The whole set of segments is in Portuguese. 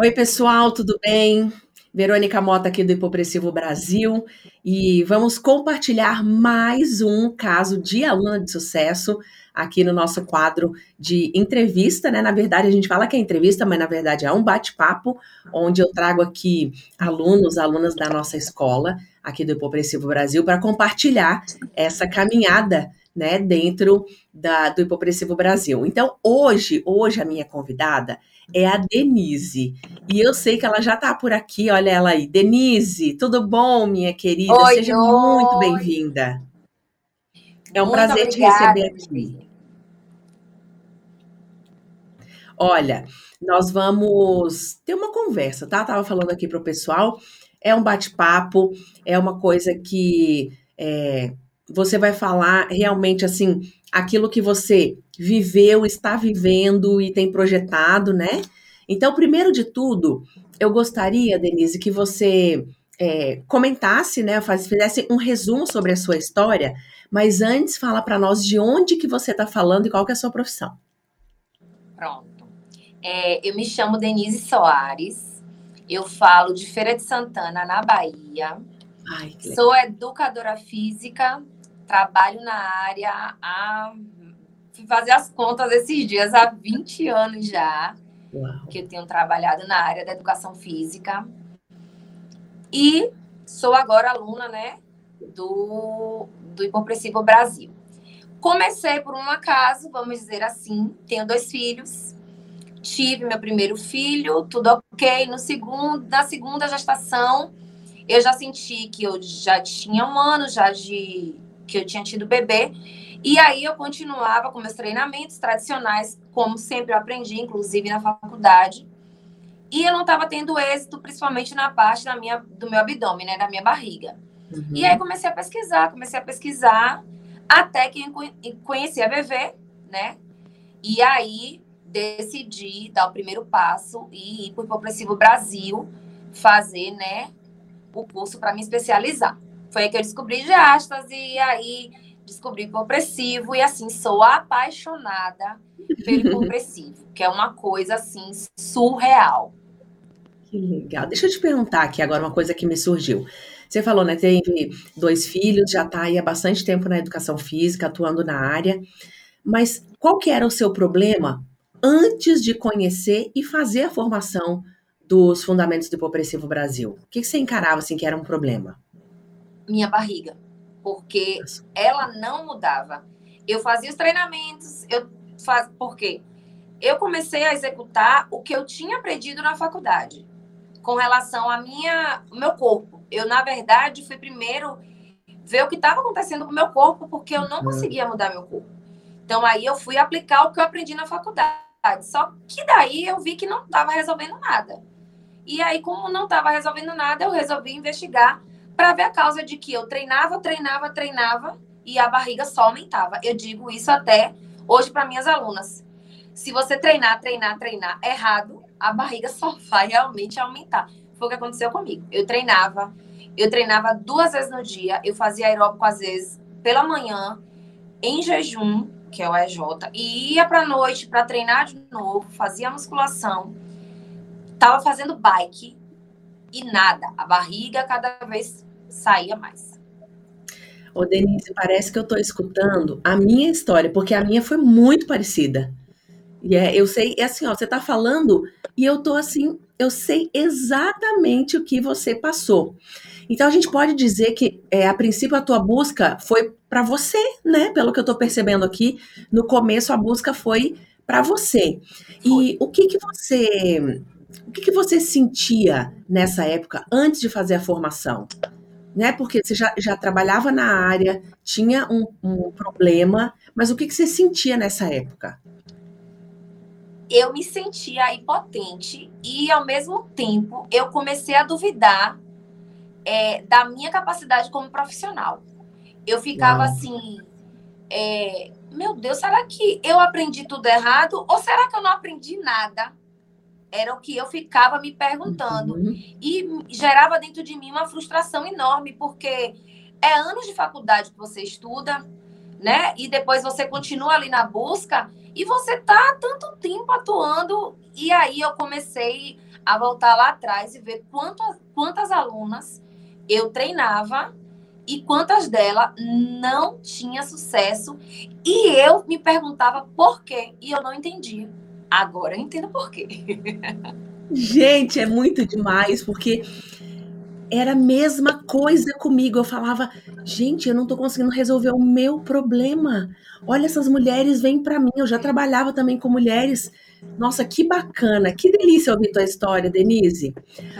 Oi, pessoal, tudo bem? Verônica Mota aqui do Hipopressivo Brasil e vamos compartilhar mais um caso de aluna de sucesso aqui no nosso quadro de entrevista, né? Na verdade, a gente fala que é entrevista, mas na verdade é um bate-papo, onde eu trago aqui alunos, alunas da nossa escola, aqui do Hipopressivo Brasil, para compartilhar essa caminhada, né, dentro da, do Hipopressivo Brasil. Então, hoje, hoje a minha convidada é a Denise. E eu sei que ela já está por aqui, olha ela aí. Denise, tudo bom, minha querida? Oi, Seja oi. muito bem-vinda. É um Muito prazer obrigada, te receber aqui. Olha, nós vamos ter uma conversa, tá? Tava falando aqui pro pessoal. É um bate-papo, é uma coisa que é, você vai falar realmente assim, aquilo que você viveu, está vivendo e tem projetado, né? Então, primeiro de tudo, eu gostaria, Denise, que você é, comentasse, né? Fizesse um resumo sobre a sua história, mas antes fala para nós de onde que você está falando e qual que é a sua profissão. Pronto. É, eu me chamo Denise Soares. Eu falo de Feira de Santana, na Bahia. Ai. Sou educadora física. Trabalho na área há. Fui fazer as contas esses dias, há 20 anos já, Uau. que eu tenho trabalhado na área da educação física. E sou agora aluna, né, do, do Hipopressivo Brasil. Comecei por um acaso, vamos dizer assim. Tenho dois filhos. Tive meu primeiro filho, tudo ok. No segundo, na segunda gestação, eu já senti que eu já tinha um ano já de que eu tinha tido bebê. E aí eu continuava com meus treinamentos tradicionais, como sempre eu aprendi, inclusive na faculdade. E eu não estava tendo êxito, principalmente na parte da minha, do meu abdômen, né, da minha barriga. Uhum. E aí comecei a pesquisar, comecei a pesquisar, até que conheci a VV, né? E aí decidi dar o primeiro passo e ir para o Hipopressivo Brasil fazer, né, o curso para me especializar. Foi aí que eu descobri diástase, e aí descobri hipopressivo, e assim, sou apaixonada pelo hipopressivo, que é uma coisa, assim, surreal. Que legal. Deixa eu te perguntar aqui agora uma coisa que me surgiu. Você falou, né? Teve dois filhos, já está aí há bastante tempo na educação física, atuando na área. Mas qual que era o seu problema antes de conhecer e fazer a formação dos fundamentos do Hipopressivo Brasil? O que que você encarava assim que era um problema? Minha barriga, porque ela não mudava. Eu fazia os treinamentos, eu faz, porque eu comecei a executar o que eu tinha aprendido na faculdade com relação à minha, ao meu corpo. Eu na verdade fui primeiro ver o que estava acontecendo com o meu corpo, porque eu não Uhum. conseguia mudar meu corpo. Então aí eu fui aplicar o que eu aprendi na faculdade. Só que daí eu vi que não estava resolvendo nada. E aí, como não estava resolvendo nada, eu resolvi investigar para ver a causa de que eu treinava, treinava, treinava e a barriga só aumentava. Eu digo isso até hoje para minhas alunas. Se você treinar, treinar, treinar errado, a barriga só vai realmente aumentar. Foi o que aconteceu comigo. Eu treinava, eu treinava duas vezes no dia, eu fazia aeróbico às vezes pela manhã, em jejum, que é o EJ, e ia para noite para treinar de novo, fazia musculação, tava fazendo bike e nada, a barriga cada vez saía mais. Ô, Denise, parece que eu estou escutando a minha história, porque a minha foi muito parecida. E é, eu sei, é assim, ó, você tá falando e eu tô assim, eu sei exatamente o que você passou. Então a gente pode dizer que é, a princípio a tua busca foi para você, né? Pelo que eu tô percebendo aqui, no começo a busca foi para você. E o que que você, o que que você sentia nessa época antes de fazer a formação? Né? Porque você já, já trabalhava na área, tinha um, um problema, mas o que que você sentia nessa época? Eu me sentia impotente e, ao mesmo tempo, eu comecei a duvidar é, da minha capacidade como profissional. Eu ficava Uau. assim, é, meu Deus, será que eu aprendi tudo errado ou será que eu não aprendi nada? Era o que eu ficava me perguntando. Uhum. E gerava dentro de mim uma frustração enorme, porque é anos de faculdade que você estuda, né? E depois você continua ali na busca e você tá há tanto tempo atuando. E aí eu comecei a voltar lá atrás e ver quantas, quantas alunas eu treinava e quantas delas não tinha sucesso e eu me perguntava por quê e eu não entendia. Agora eu entendo por quê. Gente, é muito demais, porque era a mesma coisa comigo. Eu falava, gente, eu não tô conseguindo resolver o meu problema. Olha, essas mulheres vêm para mim. Eu já trabalhava também com mulheres. Nossa, que bacana, que delícia ouvir tua história, Denise.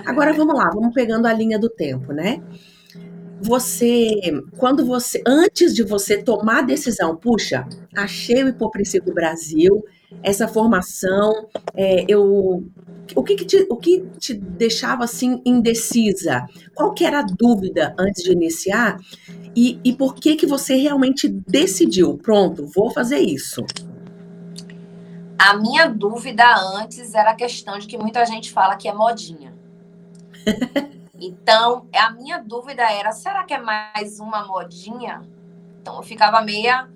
Agora vamos lá, vamos pegando a linha do tempo, né? Você, quando você, antes de você tomar a decisão, puxa, achei o hipopressivo Brasil, essa formação, é, eu o que, que te, o que te deixava assim indecisa? Qual que era a dúvida antes de iniciar? E, e por que que você realmente decidiu? Pronto, vou fazer isso. A minha dúvida antes era a questão de que muita gente fala que é modinha. então, a minha dúvida era: será que é mais uma modinha? Então, eu ficava meia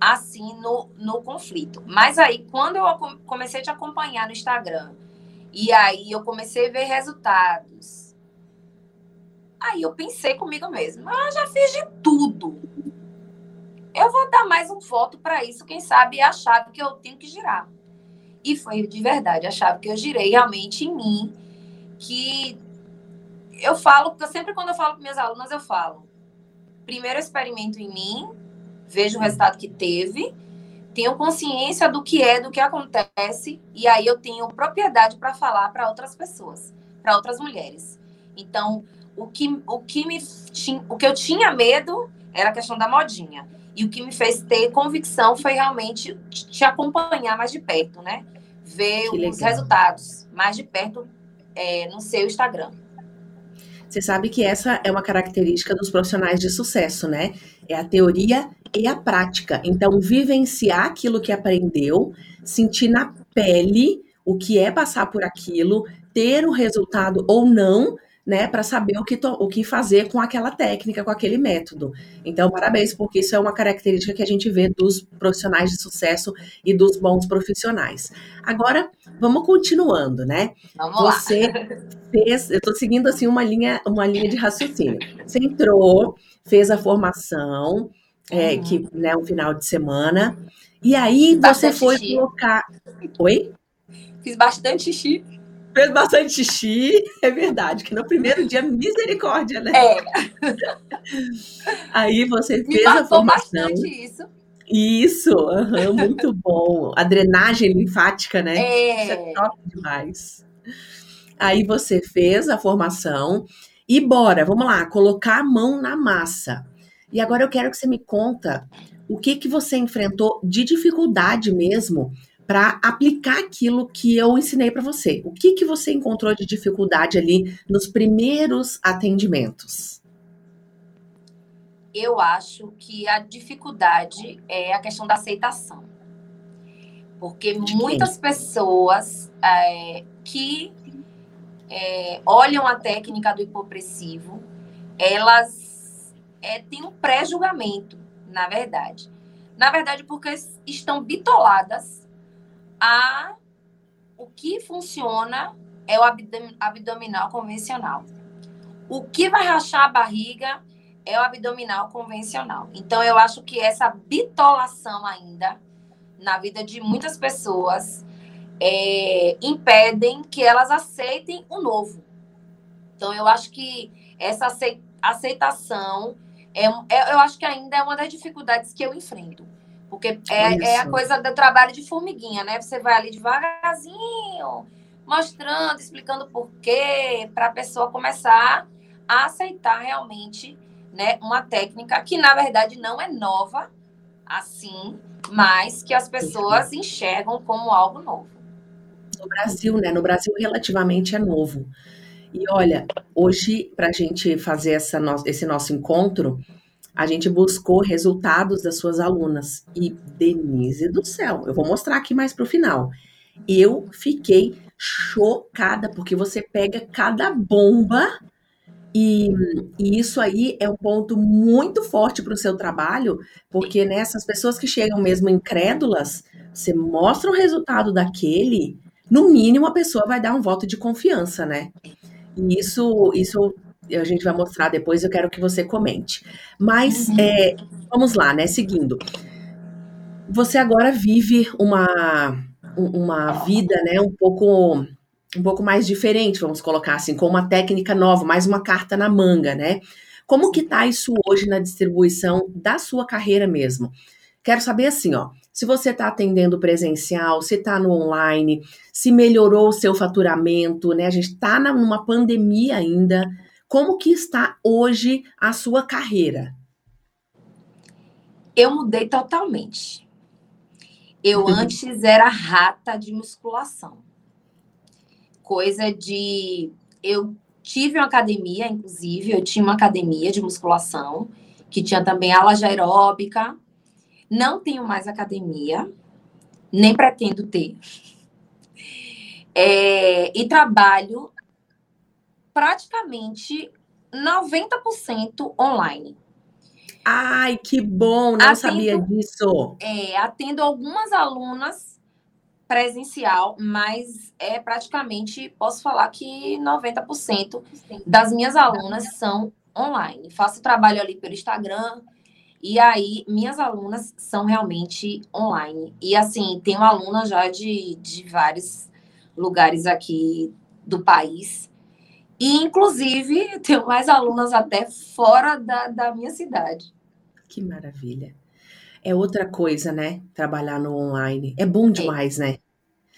assim no, no conflito. Mas aí, quando eu comecei a te acompanhar no Instagram, e aí eu comecei a ver resultados. Aí eu pensei comigo mesmo, ah, já fiz de tudo. Eu vou dar mais um voto para isso, quem sabe é a chave que eu tenho que girar. E foi de verdade a chave que eu girei realmente em mim, que eu falo, sempre quando eu falo com minhas alunas, eu falo, primeiro experimento em mim, vejo o resultado que teve, tenho consciência do que é, do que acontece, e aí eu tenho propriedade para falar para outras pessoas, para outras mulheres. Então, o que, o, que me, o que eu tinha medo era a questão da modinha. E o que me fez ter convicção foi realmente te acompanhar mais de perto, né? Ver os resultados mais de perto é, no seu Instagram. Você sabe que essa é uma característica dos profissionais de sucesso, né? É a teoria e a prática. Então, vivenciar aquilo que aprendeu, sentir na pele o que é passar por aquilo, ter o resultado ou não, né, para saber o que, o que fazer com aquela técnica, com aquele método. Então, parabéns, porque isso é uma característica que a gente vê dos profissionais de sucesso e dos bons profissionais. Agora, vamos continuando, né? Vamos Você lá. fez, eu estou seguindo assim uma linha, uma linha de raciocínio. Você entrou, fez a formação, é, uhum. que né, um final de semana. E aí você foi xixi. colocar. Oi? Fiz bastante xixi. Fez bastante xixi, é verdade, que no primeiro dia, misericórdia, né? É. Aí você Me fez a formação. bastante isso. Isso, uhum, muito bom. A drenagem linfática, né? É. Isso é top demais. Aí você fez a formação e bora, vamos lá, colocar a mão na massa. E agora eu quero que você me conta o que que você enfrentou de dificuldade mesmo para aplicar aquilo que eu ensinei para você. O que que você encontrou de dificuldade ali nos primeiros atendimentos? Eu acho que a dificuldade é a questão da aceitação. Porque muitas pessoas é, que é, olham a técnica do hipopressivo, elas é, tem um pré-julgamento, na verdade. Na verdade, porque estão bitoladas a o que funciona é o abdominal convencional. O que vai rachar a barriga é o abdominal convencional. Então, eu acho que essa bitolação ainda na vida de muitas pessoas é, impedem que elas aceitem o novo. Então, eu acho que essa aceitação é, é, eu acho que ainda é uma das dificuldades que eu enfrento. Porque é, é, a coisa do trabalho de formiguinha, né? Você vai ali devagarzinho, mostrando, explicando por quê, para a pessoa começar a aceitar realmente né, uma técnica que, na verdade, não é nova assim, mas que as pessoas enxergam como algo novo. No Brasil, né? No Brasil, relativamente é novo. E olha, hoje, para a gente fazer essa no esse nosso encontro, a gente buscou resultados das suas alunas. E, Denise do céu, eu vou mostrar aqui mais para o final. Eu fiquei chocada, porque você pega cada bomba e, e, isso aí é um ponto muito forte para o seu trabalho, porque nessas né, pessoas que chegam mesmo incrédulas, você mostra o resultado daquele, no mínimo a pessoa vai dar um voto de confiança, né? E isso, isso a gente vai mostrar depois, eu quero que você comente. Mas uhum. é, vamos lá, né? Seguindo. Você agora vive uma, uma vida, né, um pouco um pouco mais diferente, vamos colocar assim, com uma técnica nova, mais uma carta na manga, né? Como que tá isso hoje na distribuição da sua carreira mesmo? Quero saber assim, ó, se você está atendendo presencial, se está no online, se melhorou o seu faturamento, né? A gente está numa pandemia ainda. Como que está hoje a sua carreira? Eu mudei totalmente. Eu uhum. antes era rata de musculação. Coisa de. Eu tive uma academia, inclusive, eu tinha uma academia de musculação, que tinha também aula de aeróbica. Não tenho mais academia, nem pretendo ter. É, e trabalho praticamente 90% online. Ai, que bom, não atendo, sabia disso. É, atendo algumas alunas presencial, mas é praticamente, posso falar que 90% das minhas alunas são online. Faço trabalho ali pelo Instagram, e aí minhas alunas são realmente online. E assim, tenho alunas já de, de vários lugares aqui do país. E, inclusive, tenho mais alunas até fora da, da minha cidade. Que maravilha. É outra coisa, né? Trabalhar no online. É bom é. demais, é. né?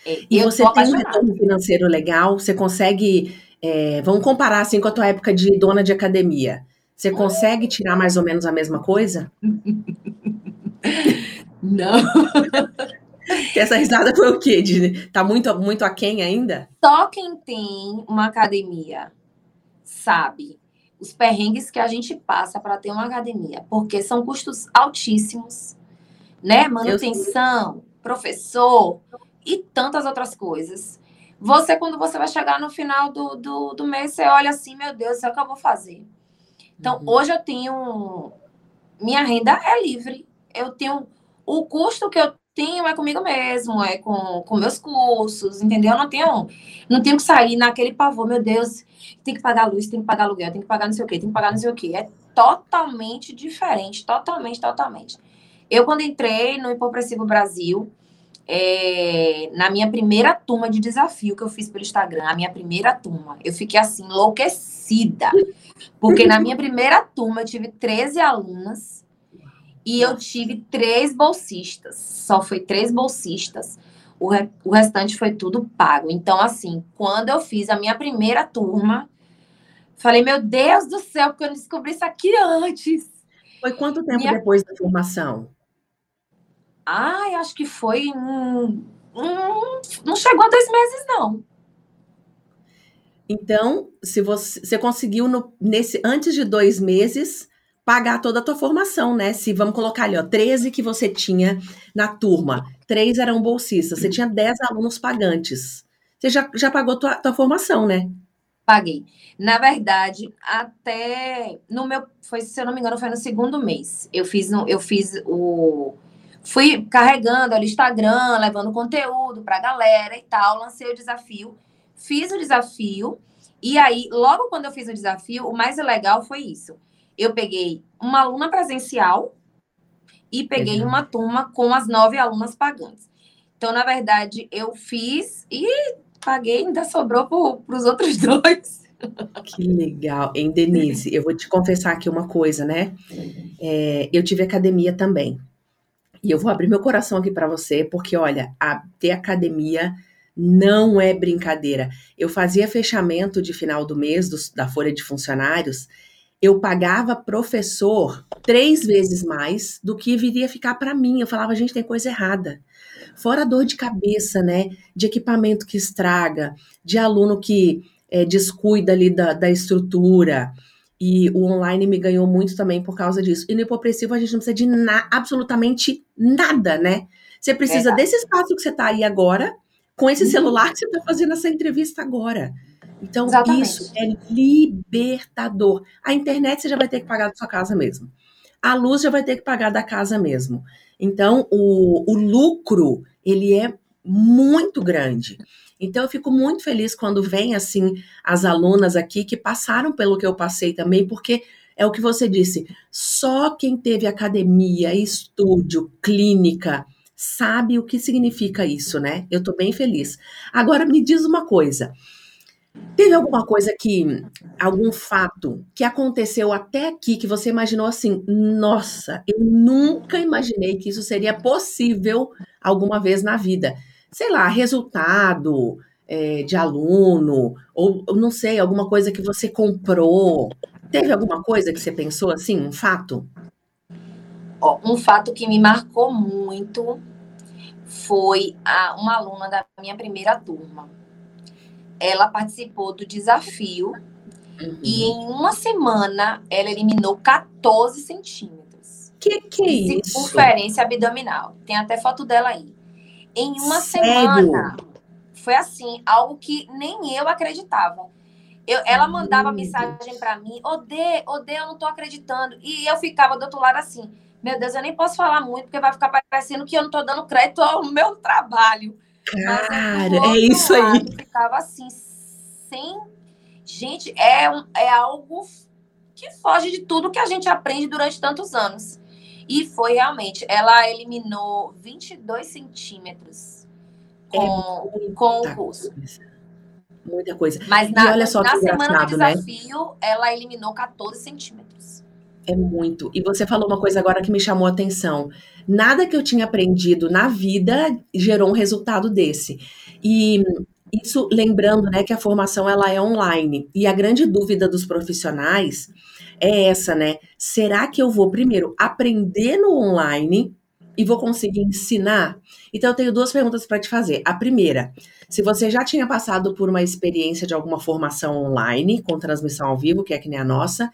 É. E você tem um retorno financeiro legal, você consegue. É, vamos comparar assim com a tua época de dona de academia. Você consegue tirar mais ou menos a mesma coisa? Não. Essa risada foi o quê? De, tá muito, muito aquém ainda? Só quem tem uma academia sabe os perrengues que a gente passa para ter uma academia, porque são custos altíssimos, né? Manutenção, professor e tantas outras coisas. Você, quando você vai chegar no final do, do, do mês, você olha assim, meu Deus, é o que eu vou fazer. Então, uhum. hoje eu tenho. Minha renda é livre. Eu tenho. O custo que eu tenho é comigo mesmo, é com, com meus cursos, entendeu? Eu não tenho, não tenho que sair naquele pavor, meu Deus, tem que pagar luz, tem que pagar aluguel, tem que pagar não sei o quê, tem que pagar não sei o quê. É totalmente diferente, totalmente, totalmente. Eu, quando entrei no Hipopressivo Brasil, é, na minha primeira turma de desafio que eu fiz pelo Instagram, a minha primeira turma, eu fiquei assim, enlouquecida. Porque na minha primeira turma eu tive 13 alunas e eu tive três bolsistas. Só foi três bolsistas. O, re, o restante foi tudo pago. Então, assim, quando eu fiz a minha primeira turma, falei, meu Deus do céu, porque eu não descobri isso aqui antes. Foi quanto tempo minha... depois da formação? Ai, acho que foi um, um, não chegou a dois meses, não. Então, se você, você conseguiu no, nesse antes de dois meses pagar toda a tua formação, né? Se vamos colocar ali, ó, 13 que você tinha na turma, três eram bolsistas, você tinha 10 alunos pagantes. Você já, já pagou tua, tua formação, né? Paguei. Na verdade, até no meu, foi, se eu não me engano, foi no segundo mês. Eu fiz, no, eu fiz o fui carregando ali o Instagram, levando conteúdo para a galera e tal, lancei o desafio, fiz o desafio, e aí, logo quando eu fiz o desafio, o mais legal foi isso eu peguei uma aluna presencial e peguei uhum. uma turma com as nove alunas pagantes. Então, na verdade, eu fiz e paguei, ainda sobrou para os outros dois. Que legal. Hein, Denise, eu vou te confessar aqui uma coisa, né? É, eu tive academia também. E eu vou abrir meu coração aqui para você, porque olha, a, ter academia não é brincadeira. Eu fazia fechamento de final do mês da folha de funcionários eu pagava professor três vezes mais do que viria ficar para mim. Eu falava, gente, tem coisa errada. Fora a dor de cabeça, né? De equipamento que estraga, de aluno que é, descuida ali da, da estrutura. E o online me ganhou muito também por causa disso. E no hipopressivo a gente não precisa de na, absolutamente nada, né? Você precisa é. desse espaço que você está aí agora, com esse uhum. celular que você está fazendo essa entrevista agora. Então, Exatamente. isso é libertador. A internet você já vai ter que pagar da sua casa mesmo. A luz já vai ter que pagar da casa mesmo. Então, o, o lucro, ele é muito grande. Então eu fico muito feliz quando vem assim as alunas aqui que passaram pelo que eu passei também, porque é o que você disse, só quem teve academia, estúdio, clínica, sabe o que significa isso, né? Eu tô bem feliz. Agora me diz uma coisa. Teve alguma coisa que, algum fato que aconteceu até aqui que você imaginou assim, nossa, eu nunca imaginei que isso seria possível alguma vez na vida. Sei lá, resultado é, de aluno, ou não sei, alguma coisa que você comprou. Teve alguma coisa que você pensou assim, um fato? um fato que me marcou muito foi a, uma aluna da minha primeira turma ela participou do desafio uhum. e em uma semana ela eliminou 14 centímetros. Que que é isso? Circunferência abdominal. Tem até foto dela aí. Em uma Sério? semana. Foi assim, algo que nem eu acreditava. Eu, ela mandava mensagem para mim, Odê, Odê, eu não tô acreditando. E eu ficava do outro lado assim, meu Deus, eu nem posso falar muito, porque vai ficar parecendo que eu não tô dando crédito ao meu trabalho. Cara, é isso aí. Ficava assim, sem. Gente, é, é algo que foge de tudo que a gente aprende durante tantos anos. E foi realmente, ela eliminou 22 centímetros com, é com o curso. Coisa. Muita coisa. Mas na, olha só na semana do né? desafio, né? ela eliminou 14 centímetros. É muito. E você falou uma coisa agora que me chamou a atenção. Nada que eu tinha aprendido na vida gerou um resultado desse. E isso lembrando, né, que a formação ela é online. E a grande dúvida dos profissionais é essa, né? Será que eu vou primeiro aprender no online e vou conseguir ensinar? Então eu tenho duas perguntas para te fazer. A primeira, se você já tinha passado por uma experiência de alguma formação online com transmissão ao vivo, que é que nem a nossa,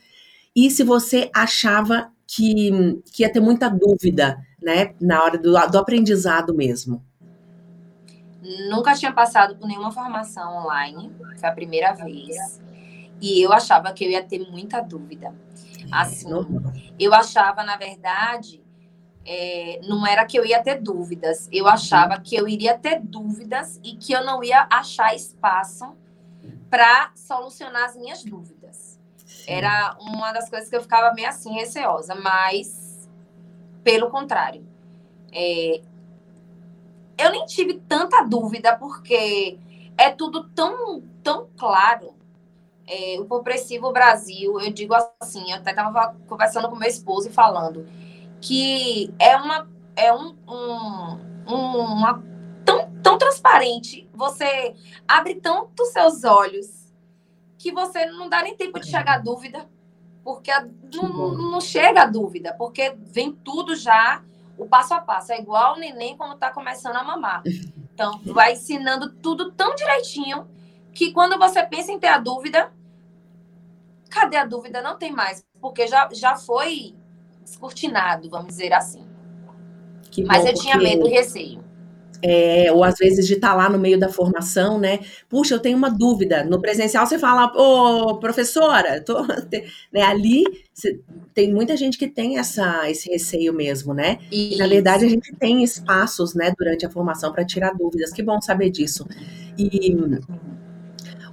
e se você achava que, que ia ter muita dúvida, né, na hora do, do aprendizado mesmo. Nunca tinha passado por nenhuma formação online, foi a primeira vez. E eu achava que eu ia ter muita dúvida. É, assim, eu achava, na verdade, é, não era que eu ia ter dúvidas, eu achava que eu iria ter dúvidas e que eu não ia achar espaço para solucionar as minhas dúvidas. Era uma das coisas que eu ficava meio assim, receosa, mas pelo contrário. É, eu nem tive tanta dúvida, porque é tudo tão, tão claro. É, o Progressivo Brasil, eu digo assim, eu até estava conversando com meu esposo e falando que é uma é um, um, um uma tão, tão transparente, você abre tanto seus olhos que você não dá nem tempo de chegar a dúvida, porque a, não, não, chega a dúvida, porque vem tudo já, o passo a passo. É igual o neném quando está começando a mamar. Então, vai ensinando tudo tão direitinho que quando você pensa em ter a dúvida, cadê a dúvida? Não tem mais, porque já, já foi descortinado, vamos dizer assim. Que Mas bom, eu tinha medo e receio é, ou às vezes de estar tá lá no meio da formação, né? Puxa, eu tenho uma dúvida. No presencial você fala, ô, professora, tô... né? ali tem muita gente que tem essa, esse receio mesmo, né? E, na verdade, a gente tem espaços, né, durante a formação para tirar dúvidas. Que bom saber disso. E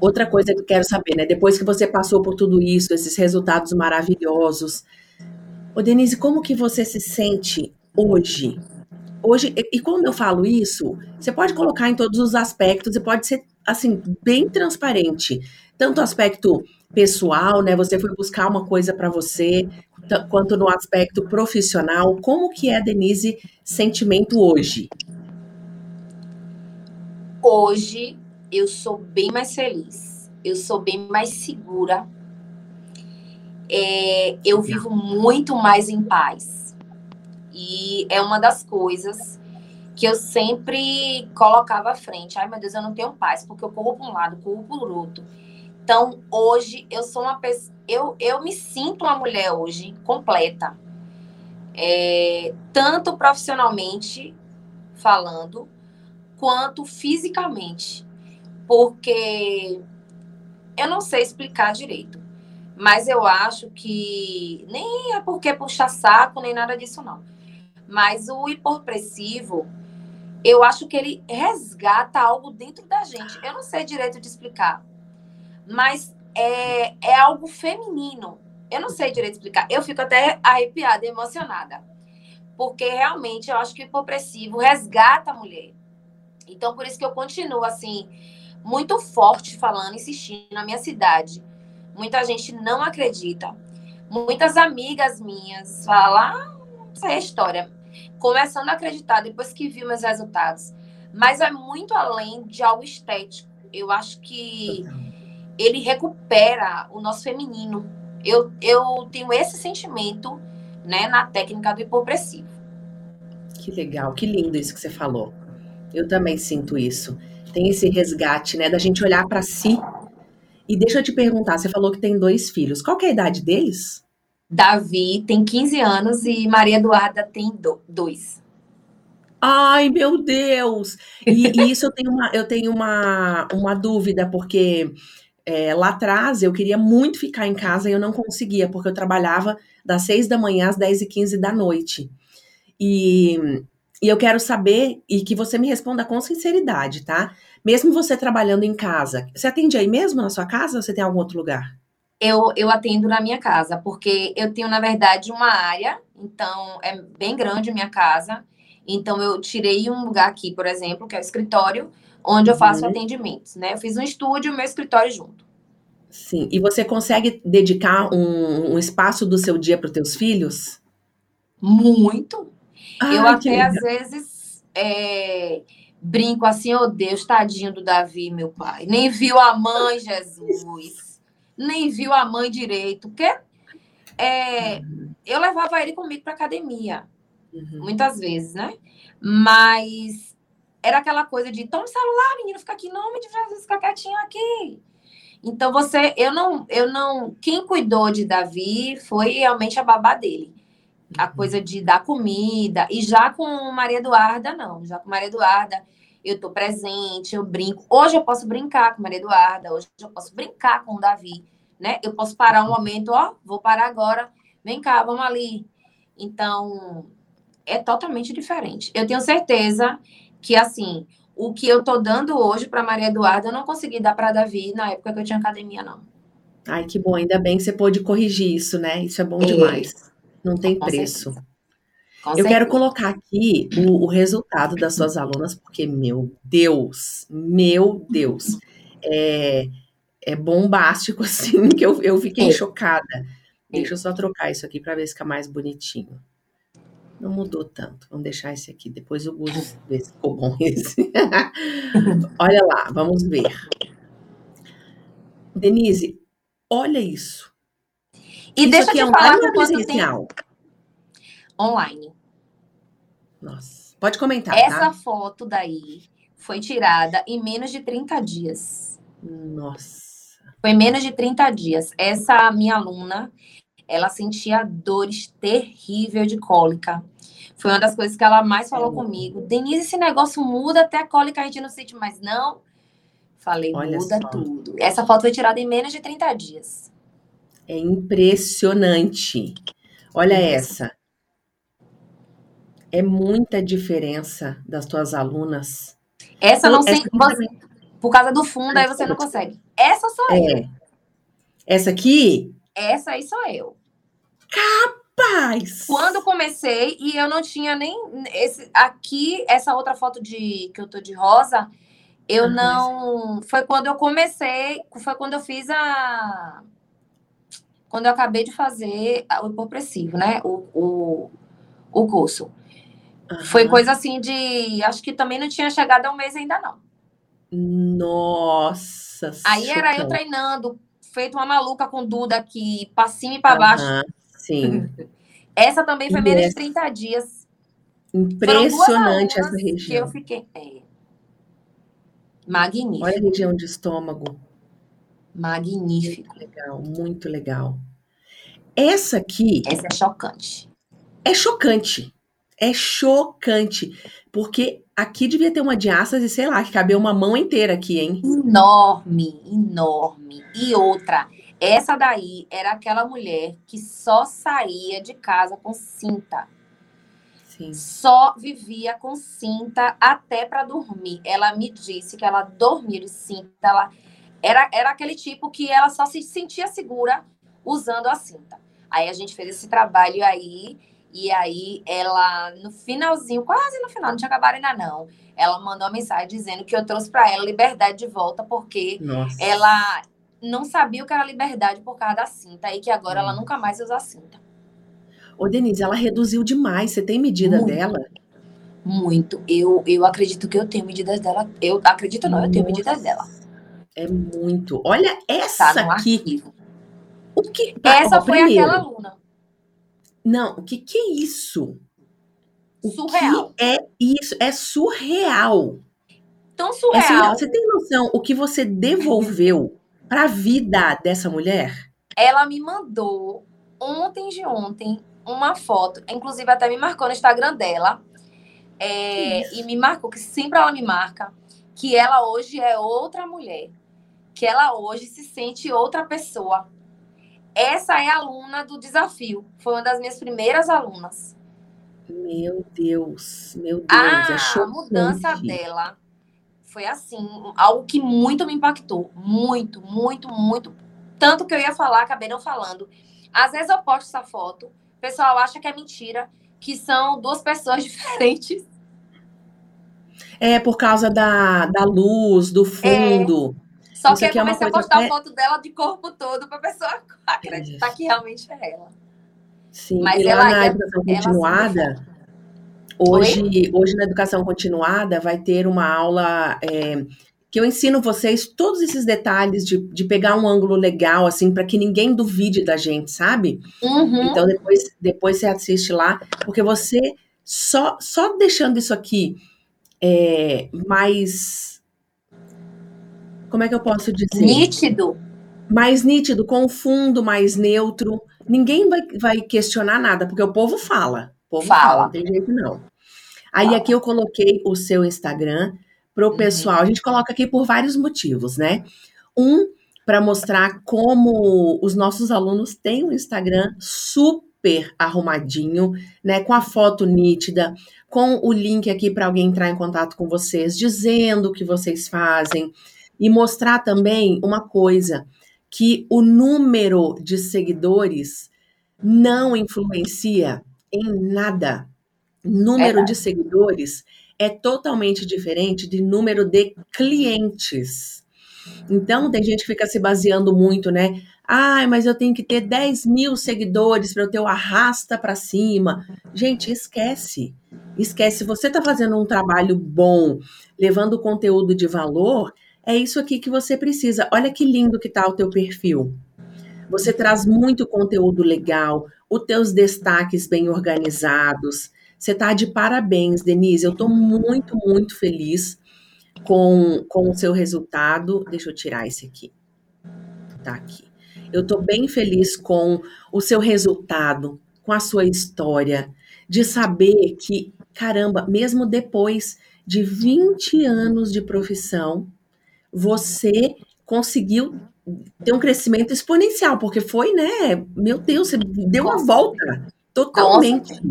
outra coisa que eu quero saber, né? Depois que você passou por tudo isso, esses resultados maravilhosos, ô Denise, como que você se sente hoje? hoje, e quando eu falo isso, você pode colocar em todos os aspectos e pode ser, assim, bem transparente. Tanto aspecto pessoal, né? Você foi buscar uma coisa para você, quanto no aspecto profissional. Como que é, Denise, sentimento hoje? Hoje eu sou bem mais feliz. Eu sou bem mais segura. É, eu vivo muito mais em paz e é uma das coisas que eu sempre colocava à frente. Ai, meu Deus, eu não tenho paz, porque eu corro para um lado, corro para o outro. Então, hoje, eu sou uma pessoa. Eu, eu me sinto uma mulher hoje completa. É, tanto profissionalmente falando, quanto fisicamente. Porque eu não sei explicar direito. Mas eu acho que nem é porque puxa saco, nem nada disso, não. Mas o hipopressivo, eu acho que ele resgata algo dentro da gente. Eu não sei direito de explicar, mas é, é algo feminino. Eu não sei direito de explicar. Eu fico até arrepiada, emocionada. Porque realmente eu acho que o hipopressivo resgata a mulher. Então, por isso que eu continuo assim, muito forte falando, insistindo na minha cidade. Muita gente não acredita. Muitas amigas minhas falam, ah, isso é história começando a acreditar depois que viu meus resultados. Mas é muito além de algo estético. Eu acho que ele recupera o nosso feminino. Eu, eu tenho esse sentimento né, na técnica do hipopressivo. Que legal, que lindo isso que você falou. Eu também sinto isso. Tem esse resgate, né, da gente olhar para si. E deixa eu te perguntar, você falou que tem dois filhos. Qual é a idade deles? Davi tem 15 anos e Maria Eduarda tem dois. Ai, meu Deus! E, e isso eu tenho uma, eu tenho uma, uma dúvida, porque é, lá atrás eu queria muito ficar em casa e eu não conseguia, porque eu trabalhava das 6 da manhã às 10 e 15 da noite. E, e eu quero saber, e que você me responda com sinceridade, tá? Mesmo você trabalhando em casa, você atende aí mesmo na sua casa ou você tem algum outro lugar? eu, eu atendo na minha casa, porque eu tenho, na verdade, uma área, então é bem grande a minha casa. Então, eu tirei um lugar aqui, por exemplo, que é o escritório, onde eu faço uhum. atendimentos, né? Eu fiz um estúdio e meu escritório junto. Sim, e você consegue dedicar um, um espaço do seu dia para os teus filhos? Muito. Ai, eu até, às vezes, é, brinco assim, oh Deus, tadinho do Davi, meu pai. Nem viu a mãe, Jesus nem viu a mãe direito, porque é, eu levava ele comigo para academia, uhum. muitas vezes, né? Mas era aquela coisa de toma o celular, menino, fica aqui, não, me Jesus, fica quietinho aqui. Então você, eu não, eu não, quem cuidou de Davi foi realmente a babá dele. A uhum. coisa de dar comida. E já com Maria Eduarda, não. Já com Maria Eduarda, eu tô presente, eu brinco. Hoje eu posso brincar com Maria Eduarda, hoje eu posso brincar com o Davi, né? Eu posso parar um momento, ó, vou parar agora, vem cá, vamos ali. Então, é totalmente diferente. Eu tenho certeza que, assim, o que eu tô dando hoje para Maria Eduarda, eu não consegui dar para Davi na época que eu tinha academia, não. Ai, que bom, ainda bem que você pôde corrigir isso, né? Isso é bom é. demais. Não tem com preço. Certeza. Com eu certeza. quero colocar aqui o, o, resultado das suas alunas, porque, meu Deus, meu Deus, é, é bombástico, assim, que eu, eu fiquei é. chocada. Deixa eu só trocar isso aqui para ver se fica mais bonitinho. Não mudou tanto. Vamos deixar esse aqui. Depois eu vou ver se ficou bom esse. olha lá, vamos ver. Denise, olha isso. E isso deixa eu te é falar online presencial. Tem... Online. Nossa. Pode comentar. Essa tá? foto daí foi tirada em menos de 30 dias. Nossa. Foi menos de 30 dias. Essa minha aluna, ela sentia dores terríveis de cólica. Foi uma das coisas que ela mais falou comigo. Denise, esse negócio muda até a cólica a gente não sente mais, não. Falei, Olha muda só. tudo. Essa foto foi tirada em menos de 30 dias. É impressionante. Olha essa. É muita diferença das tuas alunas. Essa não sei. Por causa do fundo, aí você não consegue. Essa sou é. eu. Essa aqui? Essa aí sou eu. Capaz! Quando comecei, e eu não tinha nem. Esse, aqui, essa outra foto de que eu tô de rosa, eu não. Foi quando eu comecei, foi quando eu fiz a. Quando eu acabei de fazer o hipopressivo, né? O, o, o curso. Uhum. Foi coisa assim de. Acho que também não tinha chegado a um mês ainda, não. Nossa. Aí era eu treinando, feito uma maluca com Duda aqui, pra cima e pra baixo. sim. essa também foi menos de 30 dias. Impressionante essa região. Que eu fiquei. É. Magnífico. Olha a região de estômago. Magnífico. Muito legal, muito legal. Essa aqui. Essa é chocante. É chocante. É chocante. Porque aqui devia ter uma diástase, sei lá, que cabia uma mão inteira aqui, hein? Enorme, enorme. E outra, essa daí era aquela mulher que só saía de casa com cinta. Sim. Só vivia com cinta até para dormir. Ela me disse que ela dormia de cinta. Ela era, era aquele tipo que ela só se sentia segura usando a cinta. Aí a gente fez esse trabalho aí. E aí ela, no finalzinho, quase no final, não tinha acabado ainda não. Ela mandou uma mensagem dizendo que eu trouxe para ela liberdade de volta, porque Nossa. ela não sabia o que era liberdade por causa da cinta. E que agora hum. ela nunca mais usa a cinta. Ô, Denise, ela reduziu demais. Você tem medida muito, dela? Muito. Eu, eu acredito que eu tenho medidas dela. Eu acredito não, Nossa. eu tenho medidas dela. É muito. Olha essa tá aqui. Arquivo. O que? Essa foi primeiro. aquela aluna. Não, o que que é isso? O surreal. é isso? É surreal. Tão é surreal. É surreal. Você tem noção o que você devolveu para a vida dessa mulher? Ela me mandou ontem de ontem uma foto, inclusive até me marcou no Instagram dela, é, e me marcou, que sempre ela me marca, que ela hoje é outra mulher, que ela hoje se sente outra pessoa. Essa é a aluna do desafio, foi uma das minhas primeiras alunas. Meu Deus, meu Deus, é a mudança dela foi assim, algo que muito me impactou, muito, muito, muito, tanto que eu ia falar, acabei não falando. Às vezes eu posto essa foto, o pessoal acha que é mentira, que são duas pessoas diferentes. É, por causa da, da luz, do fundo. Só Isso que eu comecei é a postar até... foto dela de corpo todo para a pessoa acreditar que realmente é ela. Sim, Mas ela, na educação continuada, hoje, hoje na educação continuada vai ter uma aula é, que eu ensino vocês todos esses detalhes de, de pegar um ângulo legal, assim, para que ninguém duvide da gente, sabe? Uhum. Então depois, depois você assiste lá, porque você só, só deixando isso aqui é, mais. Como é que eu posso dizer? Nítido. Mais nítido, com fundo mais neutro. Ninguém vai, vai questionar nada, porque o povo fala. O povo fala, fala não tem jeito não. Aí fala. aqui eu coloquei o seu Instagram para o uhum. pessoal. Uhum. A gente coloca aqui por vários motivos, né? Um, para mostrar como os nossos alunos têm um Instagram super arrumadinho, né? Com a foto nítida, com o link aqui para alguém entrar em contato com vocês, dizendo o que vocês fazem. E mostrar também uma coisa: que o número de seguidores não influencia em nada. Número é de seguidores é totalmente diferente de número de clientes. Então, tem gente que fica se baseando muito, né? Ai, mas eu tenho que ter 10 mil seguidores para eu ter o arrasta para cima. Gente, esquece. Esquece. Você está fazendo um trabalho bom, levando conteúdo de valor, é isso aqui que você precisa. Olha que lindo que tá o teu perfil. Você traz muito conteúdo legal, os teus destaques bem organizados. Você está de parabéns, Denise. Eu estou muito, muito feliz com, com o seu resultado. Deixa eu tirar esse aqui. Tá aqui. Eu estou bem feliz com o seu resultado, com a sua história, de saber que, caramba, mesmo depois de 20 anos de profissão, você conseguiu ter um crescimento exponencial, porque foi, né? Meu Deus, você deu uma volta totalmente.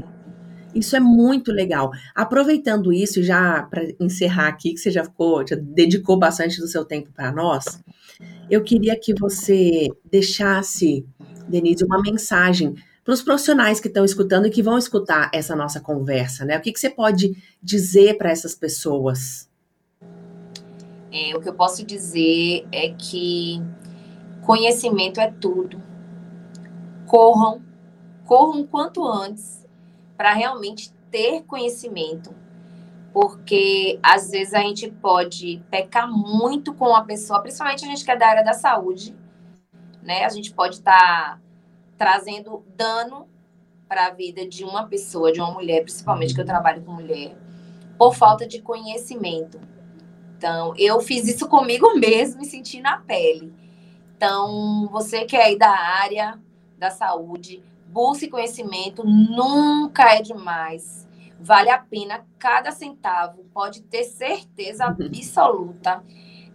Isso é muito legal. Aproveitando isso, já para encerrar aqui, que você já ficou, já dedicou bastante do seu tempo para nós, eu queria que você deixasse, Denise, uma mensagem para os profissionais que estão escutando e que vão escutar essa nossa conversa, né? O que, que você pode dizer para essas pessoas? É, o que eu posso dizer é que conhecimento é tudo. Corram, corram quanto antes para realmente ter conhecimento, porque às vezes a gente pode pecar muito com a pessoa, principalmente a gente que é da área da saúde, né? A gente pode estar tá trazendo dano para a vida de uma pessoa, de uma mulher, principalmente que eu trabalho com mulher, por falta de conhecimento. Então, eu fiz isso comigo mesmo e senti na pele. Então, você que é aí da área da saúde, Busque conhecimento, nunca é demais. Vale a pena cada centavo, pode ter certeza uhum. absoluta.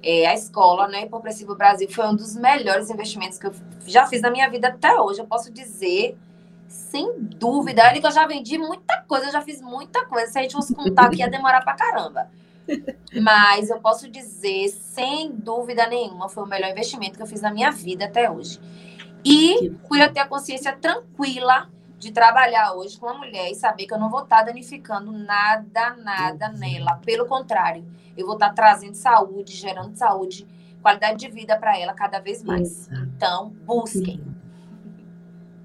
É, a escola, né, Progressivo Brasil, foi um dos melhores investimentos que eu já fiz na minha vida até hoje. Eu posso dizer Sem dúvida. Olha que eu já vendi muita coisa, eu já fiz muita coisa. Se a gente fosse contar aqui, ia demorar pra caramba. Mas eu posso dizer, sem dúvida nenhuma, foi o melhor investimento que eu fiz na minha vida até hoje. E por eu ter a consciência tranquila de trabalhar hoje com a mulher e saber que eu não vou estar danificando nada, nada nela. Pelo contrário, eu vou estar trazendo saúde, gerando saúde, qualidade de vida para ela cada vez mais. Exato. Então, busquem.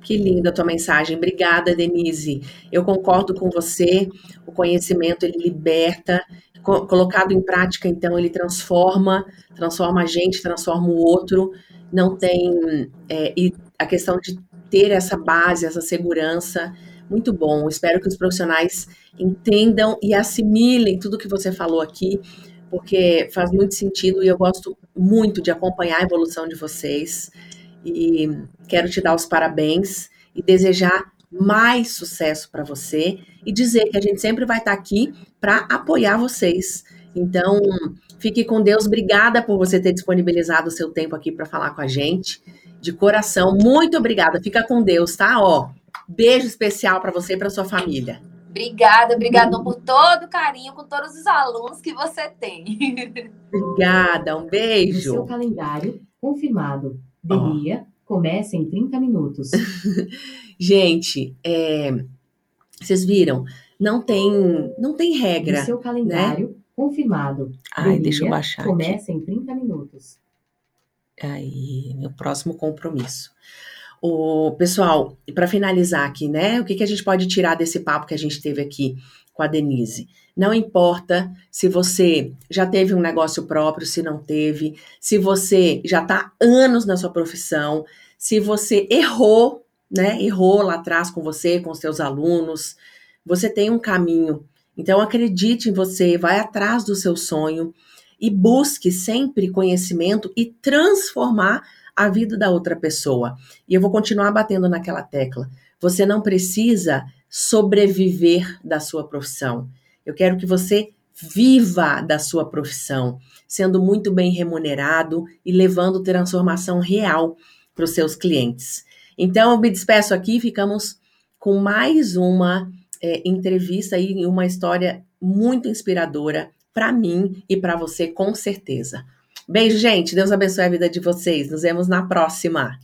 Que linda a tua mensagem. Obrigada, Denise. Eu concordo com você. O conhecimento ele liberta, colocado em prática, então ele transforma, transforma a gente, transforma o outro. Não tem é, e a questão de ter essa base, essa segurança, muito bom. Espero que os profissionais entendam e assimilem tudo que você falou aqui, porque faz muito sentido e eu gosto muito de acompanhar a evolução de vocês. E quero te dar os parabéns e desejar mais sucesso para você e dizer que a gente sempre vai estar tá aqui para apoiar vocês. Então, fique com Deus. Obrigada por você ter disponibilizado o seu tempo aqui para falar com a gente. De coração, muito obrigada. Fica com Deus, tá? Ó, beijo especial para você e para sua família. Obrigada, obrigada por todo o carinho com todos os alunos que você tem. Obrigada, um beijo. O seu calendário confirmado. Delia oh. começa em 30 minutos. Gente, é, vocês viram? Não tem, não tem regra. O seu calendário né? confirmado. Ai, deixa eu baixar. Começa aqui. em 30 minutos. Aí, meu próximo compromisso. O pessoal, para finalizar aqui, né? O que, que a gente pode tirar desse papo que a gente teve aqui com a Denise? Não importa se você já teve um negócio próprio, se não teve, se você já está anos na sua profissão, se você errou, né? Errou lá atrás com você, com os seus alunos, você tem um caminho. Então acredite em você, vai atrás do seu sonho e busque sempre conhecimento e transformar a vida da outra pessoa. E eu vou continuar batendo naquela tecla. Você não precisa sobreviver da sua profissão. Eu quero que você viva da sua profissão, sendo muito bem remunerado e levando transformação real para os seus clientes. Então, eu me despeço aqui, ficamos com mais uma é, entrevista e uma história muito inspiradora para mim e para você, com certeza. Beijo, gente. Deus abençoe a vida de vocês. Nos vemos na próxima.